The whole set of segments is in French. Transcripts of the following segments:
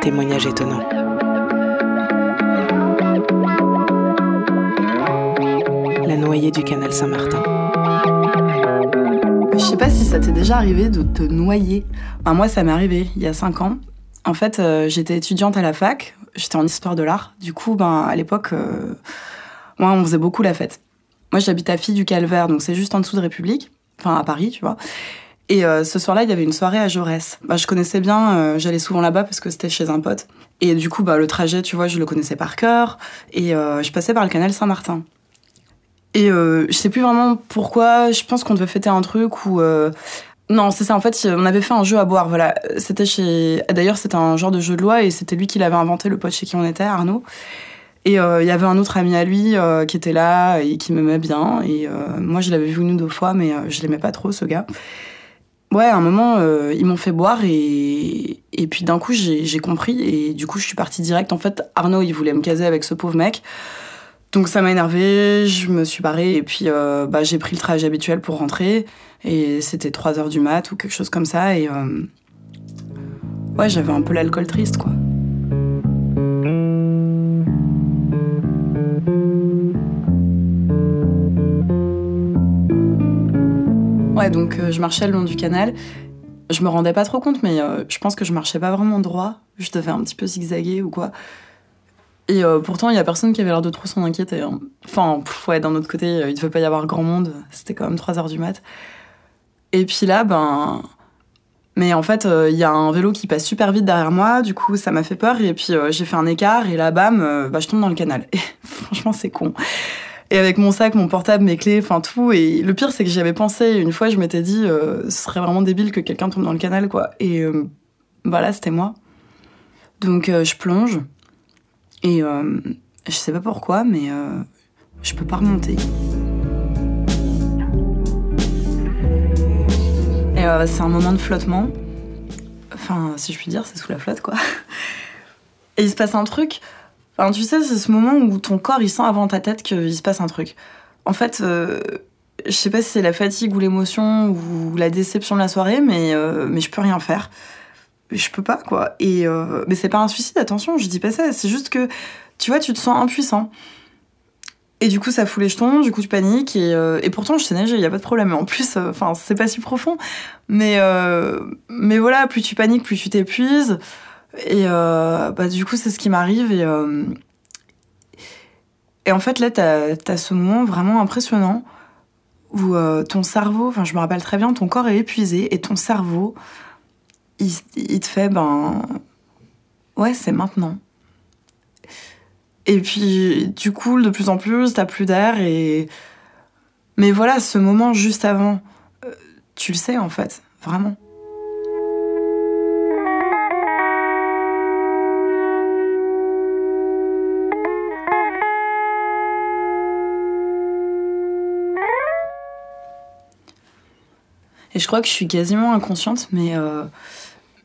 Témoignage étonnant. La noyée du canal Saint-Martin. Je sais pas si ça t'est déjà arrivé de te noyer. moi, ça m'est arrivé il y a 5 ans. En fait, euh, j'étais étudiante à la fac, j'étais en histoire de l'art. Du coup, ben, à l'époque, euh, on faisait beaucoup la fête. Moi, j'habite à Fille du Calvaire, donc c'est juste en dessous de République, enfin à Paris, tu vois. Et euh, ce soir-là, il y avait une soirée à Jaurès. Bah, je connaissais bien, euh, j'allais souvent là-bas parce que c'était chez un pote. Et du coup, bah, le trajet, tu vois, je le connaissais par cœur. Et euh, je passais par le canal Saint-Martin. Et je sais plus vraiment pourquoi. Je pense qu'on devait fêter un truc ou. Non, c'est ça. En fait, on avait fait un jeu à boire. Voilà, c'était chez. D'ailleurs, c'était un genre de jeu de loi et c'était lui qui l'avait inventé, le pote chez qui on était, Arnaud. Et il y avait un autre ami à lui qui était là et qui m'aimait bien. Et moi, je l'avais vu une ou deux fois, mais je l'aimais pas trop, ce gars. Ouais, à un moment, euh, ils m'ont fait boire et, et puis d'un coup, j'ai compris et du coup, je suis partie direct. En fait, Arnaud, il voulait me caser avec ce pauvre mec. Donc ça m'a énervé, je me suis barrée et puis euh, bah, j'ai pris le trajet habituel pour rentrer. Et c'était 3 heures du mat ou quelque chose comme ça. Et euh, ouais, j'avais un peu l'alcool triste, quoi. Donc euh, je marchais le long du canal. Je me rendais pas trop compte, mais euh, je pense que je marchais pas vraiment droit. Je devais un petit peu zigzaguer ou quoi. Et euh, pourtant, il y a personne qui avait l'air de trop s'en inquiéter. Hein. Enfin, ouais, d'un autre côté, il devait pas y avoir grand monde. C'était quand même 3 heures du mat. Et puis là, ben. Mais en fait, il y a un vélo qui passe super vite derrière moi, du coup, ça m'a fait peur, et puis j'ai fait un écart, et là, bam, bah, je tombe dans le canal. Et franchement, c'est con. Et avec mon sac, mon portable, mes clés, enfin tout. Et le pire, c'est que j'y avais pensé. Une fois, je m'étais dit, euh, ce serait vraiment débile que quelqu'un tombe dans le canal, quoi. Et voilà, euh, bah c'était moi. Donc euh, je plonge. Et je sais pas pourquoi, mais je peux pas remonter. Et c'est un moment de flottement. Enfin, si je puis dire, c'est sous la flotte, quoi. Et il se passe un truc tu sais, c'est ce moment où ton corps, il sent avant ta tête qu'il se passe un truc. En fait, euh, je sais pas si c'est la fatigue ou l'émotion ou la déception de la soirée, mais, euh, mais je peux rien faire. Je peux pas, quoi. Et, euh, mais c'est pas un suicide, attention, je dis pas ça. C'est juste que, tu vois, tu te sens impuissant. Et du coup, ça fout les jetons, du coup, tu paniques. Et, et pourtant, je sais nager, il y a pas de problème. En plus, enfin, c'est pas si profond. Mais, mais voilà, plus tu paniques, plus tu t'épuises. Et euh, bah, du coup, c'est ce qui m'arrive. Et, euh, et en fait, là, t'as as ce moment vraiment impressionnant où euh, ton cerveau, enfin, je me rappelle très bien, ton corps est épuisé et ton cerveau, il, te fait, ben, ouais, c'est maintenant. Et puis, tu coules de plus en plus, t'as plus d'air et. Mais voilà, ce moment juste avant, tu le sais en fait, vraiment. Et je crois que je suis quasiment inconsciente, mais, euh,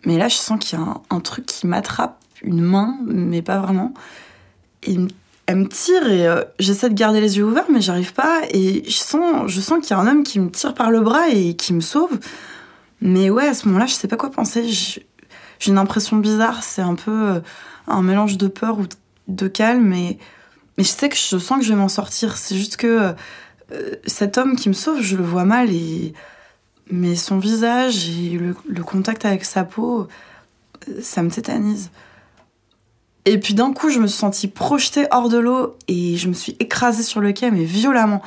mais là, je sens qu'il y a un, truc qui m'attrape, une main, mais pas vraiment. Et elle me tire et euh, j'essaie de garder les yeux ouverts, mais j'arrive pas. Et je sens, je sens qu'il y a un homme qui me tire par le bras et qui me sauve. Mais ouais, à ce moment-là, je sais pas quoi penser. J'ai une impression bizarre. C'est un peu euh, un mélange de peur ou de calme. Mais, mais je sais que je sens que je vais m'en sortir. C'est juste que cet homme qui me sauve, je le vois mal et mais son visage et le, contact avec sa peau, ça me tétanise. Et puis d'un coup, je me suis sentie projetée hors de l'eau et je me suis écrasée sur le quai, mais violemment.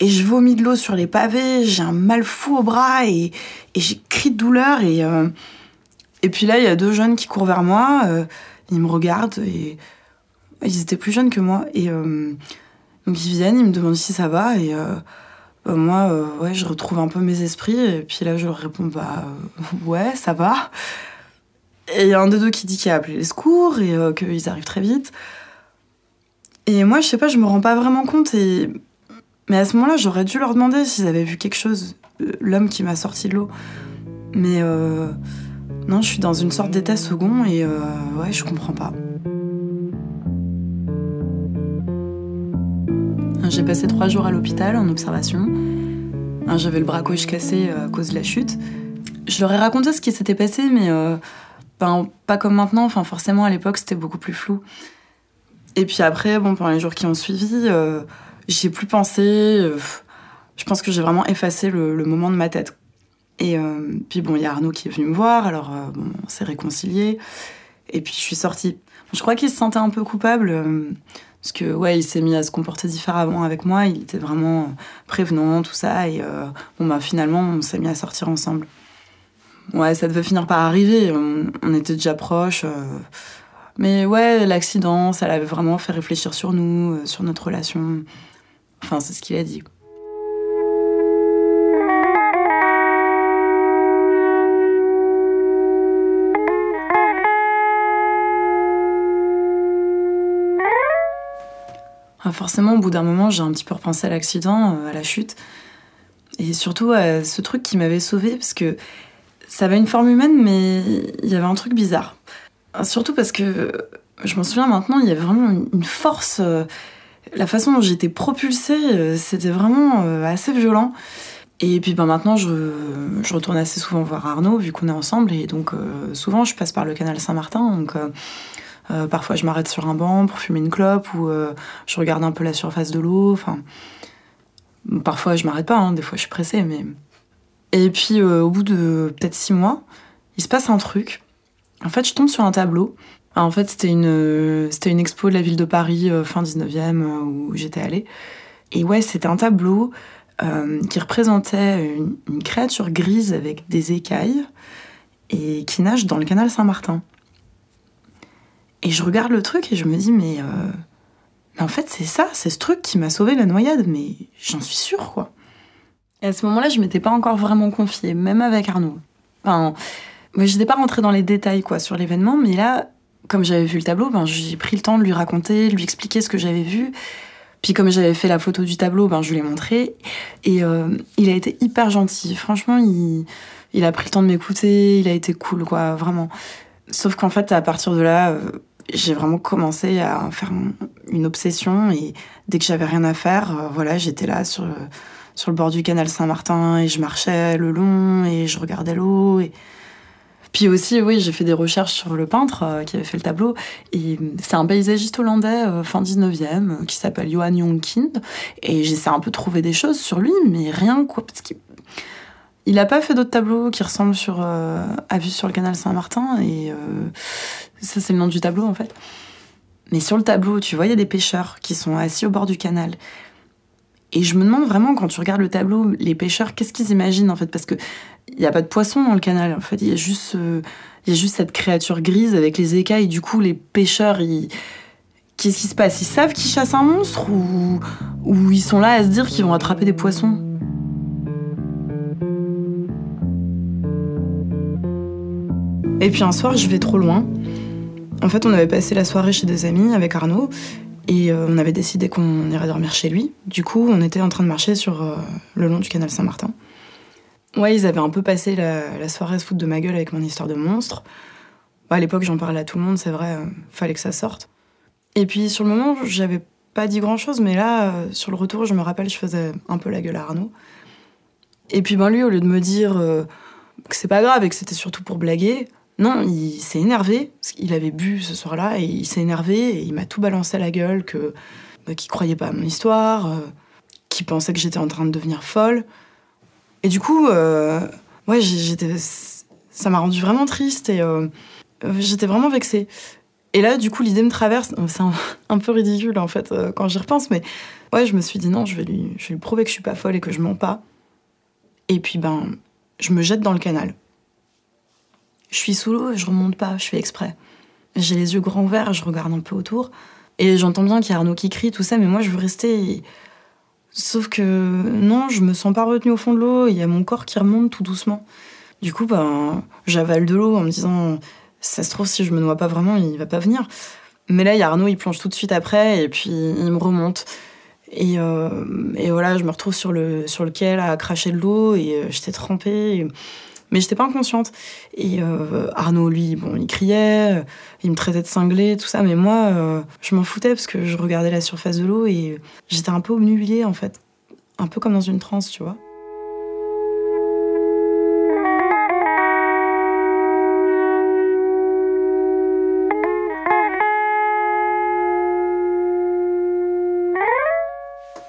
Et je vomis de l'eau sur les pavés, j'ai un mal fou au bras et, j'ai cri de douleur. Et, euh, et puis là, il y a deux jeunes qui courent vers moi, euh, ils me regardent et ils étaient plus jeunes que moi. Et euh, donc ils viennent, ils me demandent si ça va et euh, moi, euh, ouais, je retrouve un peu mes esprits. Et puis là, je leur réponds, bah euh, ouais, ça va. Et il y a un des deux qui dit qu'il a appelé les secours et qu'ils arrivent très vite. Et moi, je sais pas, je me rends pas vraiment compte. Et... Mais à ce moment-là, j'aurais dû leur demander s'ils avaient vu quelque chose, l'homme qui m'a sorti de l'eau. Mais non, je suis dans une sorte d'état second et ouais, je comprends pas. J'ai passé trois jours à l'hôpital en observation. J'avais le bras gauche cassé euh, à cause de la chute. Je leur ai raconté ce qui s'était passé, mais, euh, Ben, pas comme maintenant, enfin forcément à l'époque c'était beaucoup plus flou. Et puis après, bon, pendant les jours qui ont suivi, euh, j'y ai plus pensé. euh, je pense que j'ai vraiment effacé le, le moment de ma tête. Et euh, puis bon, il y a Arnaud qui est venu me voir, alors euh, bon, on s'est réconciliés. Et puis je suis sortie. Je crois qu'il se sentait un peu coupable, euh, parce que ouais, il s'est mis à se comporter différemment avec moi. Il était vraiment euh, prévenant, tout ça. Et euh, bon, bah finalement, on s'est mis à sortir ensemble. Ouais, ça devait finir par arriver. On, était déjà proches. euh, mais ouais, l'accident, ça l'avait vraiment fait réfléchir sur nous, sur notre relation. Enfin, c'est ce qu'il a dit. Forcément, au bout d'un moment, j'ai un petit peu repensé à l'accident, euh, à la chute. Et surtout à ce truc qui m'avait sauvée, parce que ça avait une forme humaine, mais il y avait un truc bizarre. Surtout parce que je m'en souviens maintenant, il y avait vraiment une- force. euh, La façon dont j'étais propulsée, euh, c'était vraiment assez violent. Et puis ben, maintenant, je, retourne assez souvent voir Arnaud, vu qu'on est ensemble. Et donc, souvent, je passe par le canal Saint-Martin. Euh, parfois, je m'arrête sur un banc pour fumer une clope ou euh, je regarde un peu la surface de l'eau. Enfin, parfois, je m'arrête pas. hein, des fois, je suis pressée. Mais... Et puis, euh, au bout de peut-être six mois, il se passe un truc. En fait, je tombe sur un tableau. Ah, En fait, c'était une, c'était une expo de la ville de Paris, fin 19e, euh, où j'étais allée. Et ouais, c'était un tableau qui représentait une créature grise avec des écailles et qui nage dans le canal Saint-Martin. Et je regarde le truc et je me dis, mais, euh, mais en fait, c'est ça, c'est ce truc qui m'a sauvé la noyade, mais j'en suis sûre, quoi. Et à ce moment-là, je m'étais pas encore vraiment confiée, même avec Arnaud. Enfin, moi, j'étais pas rentrée dans les détails, quoi, sur l'événement, mais là, comme j'avais vu le tableau, ben, j'ai pris le temps de lui raconter, de lui expliquer ce que j'avais vu. Puis comme j'avais fait la photo du tableau, ben, je lui ai montré. Et euh, il a été hyper gentil. Franchement, il, il a pris le temps de m'écouter, il a été cool, quoi, vraiment. Sauf qu'en fait, à partir de là, euh, j'ai vraiment commencé à en faire un- une obsession. Et dès que j'avais rien à faire, euh, voilà, j'étais là sur, le- sur le bord du canal Saint-Martin et je marchais le long et je regardais l'eau. Et... Puis aussi, oui, j'ai fait des recherches sur le peintre euh, qui avait fait le tableau. Et c'est un paysagiste hollandais, euh, fin 19e, euh, qui s'appelle Johan Jonkind. Et j'essaie un peu de trouver des choses sur lui, mais rien, quoi. Parce il n'a pas fait d'autres tableaux qui ressemblent sur, euh, à vue sur le canal Saint-Martin. Et euh, ça, c'est le nom du tableau, en fait. Mais sur le tableau, tu vois, il y a des pêcheurs qui sont assis au bord du canal. Et je me demande vraiment, quand tu regardes le tableau, les pêcheurs, qu'est-ce qu'ils imaginent, en fait? Parce que il n'y a pas de poisson dans le canal. En fait, il y a juste, euh, y a juste cette créature grise avec les écailles. Du coup, les pêcheurs, ils... qu'est-ce qui se passe? Ils savent qu'ils chassent un monstre ou... ou ils sont là à se dire qu'ils vont attraper des poissons? Et puis un soir, je vais trop loin. En fait, on avait passé la soirée chez des amis avec Arnaud et euh, on avait décidé qu'on irait dormir chez lui. Du coup, on était en train de marcher sur euh, le long du canal Saint-Martin. Ouais, ils avaient un peu passé la, soirée à se foutre de ma gueule avec mon histoire de monstre. Bah, à l'époque, j'en parlais à tout le monde, c'est vrai, euh, fallait que ça sorte. Et puis sur le moment, j'avais pas dit grand chose, mais là, sur le retour, je me rappelle, je faisais un peu la gueule à Arnaud. Et puis ben lui, au lieu de me dire que c'est pas grave et que c'était surtout pour blaguer, non, il s'est énervé, parce qu'il avait bu ce soir-là, et il s'est énervé, et il m'a tout balancé à la gueule, que bah, qu'il croyait pas à mon histoire, euh, qu'il pensait que j'étais en train de devenir folle. Et du coup, euh, ouais, j'étais, ça m'a rendu vraiment triste, et euh, j'étais vraiment vexée. Et là, du coup, l'idée me traverse, c'est un, un peu ridicule, en fait, quand j'y repense, mais ouais, je me suis dit, non, je vais lui, je vais lui prouver que je suis pas folle et que je mens pas. Et puis, ben, je me jette dans le canal. Je suis sous l'eau et je remonte pas, je fais exprès. J'ai les yeux grands ouverts, je regarde un peu autour. Et j'entends bien qu'il y a Arnaud qui crie, tout ça, mais moi je veux rester. Sauf que non, je me sens pas retenue au fond de l'eau, il y a mon corps qui remonte tout doucement. Du coup, ben, j'avale de l'eau en me disant, ça se trouve, si je me noie pas vraiment, il va pas venir. Mais là, il y a Arnaud, il plonge tout de suite après, et puis il me remonte. Et, euh, et voilà, je me retrouve sur le, sur le quai là, à cracher de l'eau, et euh, j'étais trempée mais j'étais pas inconsciente. Et euh, Arnaud, lui, bon, il criait, euh, il me traitait de cinglé, tout ça, mais moi, euh, je m'en foutais parce que je regardais la surface de l'eau et j'étais un peu obnubilée en fait, un peu comme dans une transe, tu vois.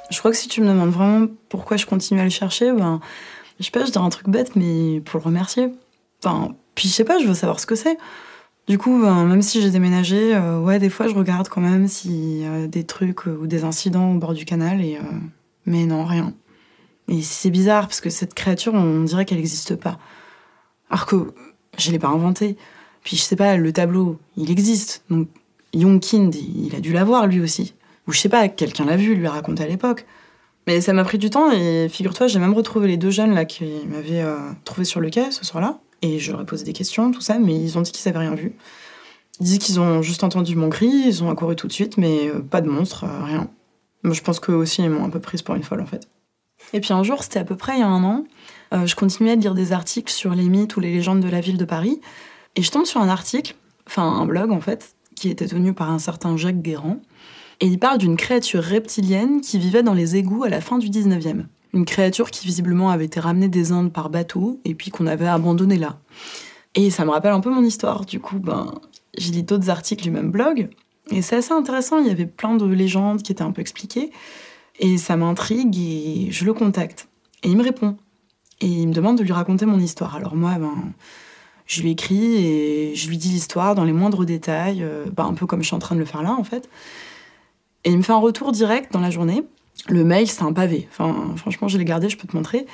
Je crois que si tu me demandes vraiment pourquoi je continue à le chercher, ben, je sais pas, je dirais un truc bête, mais pour le remercier. Enfin, puis je sais pas, je veux savoir ce que c'est. Du coup, ben, même si j'ai déménagé, euh, ouais, des fois je regarde quand même s'il y des trucs euh, ou des incidents au bord du canal, et, euh, mais non, rien. Et c'est bizarre parce que cette créature, on dirait qu'elle n'existe pas. Alors que je l'ai pas inventée. Puis je sais pas, le tableau, il existe. Donc Youngkind, il a dû l'avoir lui aussi. Ou je sais pas, quelqu'un l'a vu, lui a raconté à l'époque. Mais ça m'a pris du temps et figure-toi, j'ai même retrouvé les deux jeunes là qui m'avaient euh, trouvé sur le quai ce soir-là. Et je leur ai posé des questions, tout ça, mais ils ont dit qu'ils avaient rien vu. Ils disent qu'ils ont juste entendu mon cri, ils ont accouru tout de suite, mais euh, pas de monstre, euh, rien. Moi, je pense qu'eux aussi, ils m'ont un peu prise pour une folle en fait. Et puis un jour, c'était à peu près il y a un an, je continuais de lire des articles sur les mythes ou les légendes de la ville de Paris, et je tombe sur un article, enfin un blog en fait, qui était tenu par un certain Jacques Guérand, et il parle d'une créature reptilienne qui vivait dans les égouts à la fin du 19e. Une créature qui visiblement avait été ramenée des Indes par bateau et puis qu'on avait abandonnée là. Et ça me rappelle un peu mon histoire, du coup, ben, j'ai lu d'autres articles du même blog, et c'est assez intéressant, il y avait plein de légendes qui étaient un peu expliquées, et ça m'intrigue et je le contacte. Et il me répond. Et il me demande de lui raconter mon histoire. Alors moi, ben, je lui écris et je lui dis l'histoire dans les moindres détails, euh, ben, un peu comme je suis en train de le faire là en fait. Et il me fait un retour direct dans la journée. Le mail, c'est un pavé. Enfin, franchement, je l'ai gardé, je peux te montrer.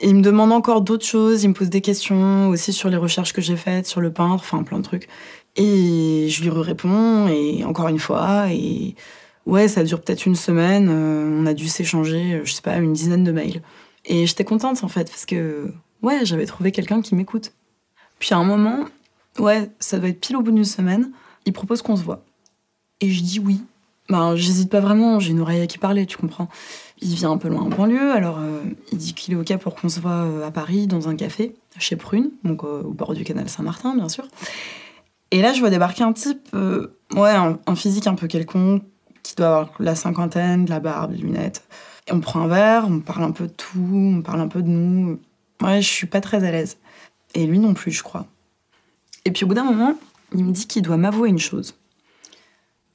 Et il me demande encore d'autres choses, il me pose des questions aussi sur les recherches que j'ai faites, sur le peintre, enfin plein de trucs. Et je lui réponds, et encore une fois, et ouais, ça dure peut-être une semaine, euh, on a dû s'échanger, euh, je sais pas, une dizaine de mails. Et j'étais contente en fait, parce que ouais, j'avais trouvé quelqu'un qui m'écoute. Puis à un moment, ouais, ça doit être pile au bout d'une semaine, il propose qu'on se voit. Et je dis oui. Ben, j'hésite pas vraiment, j'ai une oreille à qui parler, tu comprends. Il vient un peu loin en banlieue, alors euh, il dit qu'il est OK pour qu'on se voit euh, à Paris, dans un café, chez Prune, donc euh, au bord du canal Saint-Martin, bien sûr. Et là, je vois débarquer un type, ouais, un, un physique un peu quelconque, qui doit avoir la cinquantaine, de la barbe, des lunettes. Et on prend un verre, on parle un peu de tout, on parle un peu de nous. Ouais, je suis pas très à l'aise. Et lui non plus, je crois. Et puis au bout d'un moment, il me dit qu'il doit m'avouer une chose.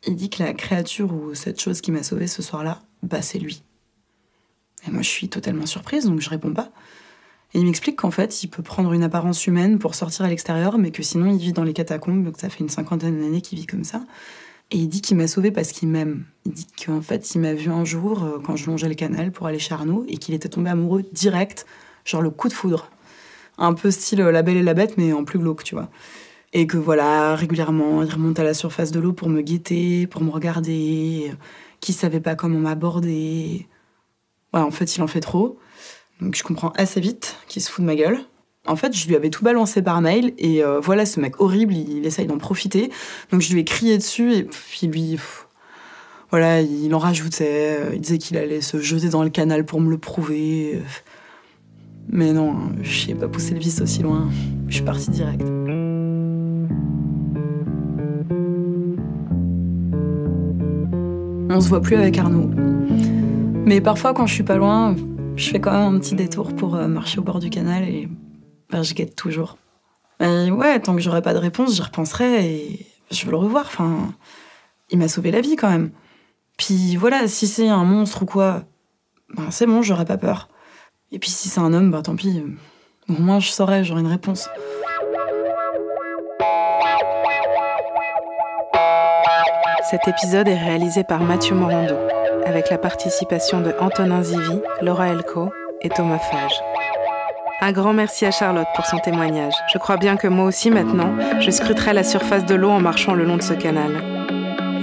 Il dit que la créature ou cette chose qui m'a sauvée ce soir-là, bah c'est lui. Et moi je suis totalement surprise, donc je réponds pas. Et il m'explique qu'en fait, il peut prendre une apparence humaine pour sortir à l'extérieur, mais que sinon il vit dans les catacombes, donc ça fait une cinquantaine d'années qu'il vit comme ça. Et il dit qu'il m'a sauvée parce qu'il m'aime. Il dit qu'en fait, il m'a vu un jour euh, quand je longeais le canal pour aller chez Arnaud et qu'il était tombé amoureux direct, genre le coup de foudre. Un peu style euh, La Belle et la Bête, mais en plus glauque, tu vois. Et que voilà, régulièrement, il remonte à la surface de l'eau pour me guetter, pour me regarder, euh, qu'il savait pas comment m'aborder. Ouais, en fait, il en fait trop. Donc je comprends assez vite qu'il se fout de ma gueule. En fait, je lui avais tout balancé par mail et euh, voilà, ce mec horrible, il, il essaye d'en profiter. Donc je lui ai crié dessus et puis lui, pff, voilà, il en rajoutait. euh, Il disait qu'il allait se jeter dans le canal pour me le prouver. Mais non, hein, je n'ai pas poussé le vice aussi loin. Je suis partie direct. On se voit plus avec Arnaud. Mais parfois, quand je suis pas loin, je fais quand même un petit détour pour euh, marcher au bord du canal et ben, je guette toujours. Mais ouais, tant que j'aurai pas de réponse, j'y repenserai et je veux le revoir. Enfin, il m'a sauvé la vie quand même. Puis voilà, si c'est un monstre ou quoi, ben c'est bon, j'aurai pas peur. Et puis si c'est un homme, ben tant pis. Au moins je saurai, j'aurai une réponse. Cet épisode est réalisé par Mathieu Morando, avec la participation de Antonin Zivi, Laura Elko et Thomas Fage. Un grand merci à Charlotte pour son témoignage. Je crois bien que moi aussi maintenant, je scruterai la surface de l'eau en marchant le long de ce canal.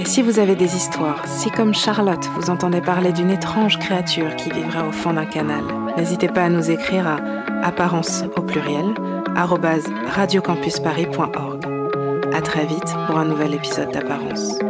Et si vous avez des histoires, si comme Charlotte, vous entendez parler d'une étrange créature qui vivrait au fond d'un canal, n'hésitez pas à nous écrire à apparence au pluriel radiocampusparis.org. Très vite pour un nouvel épisode d'Apparence.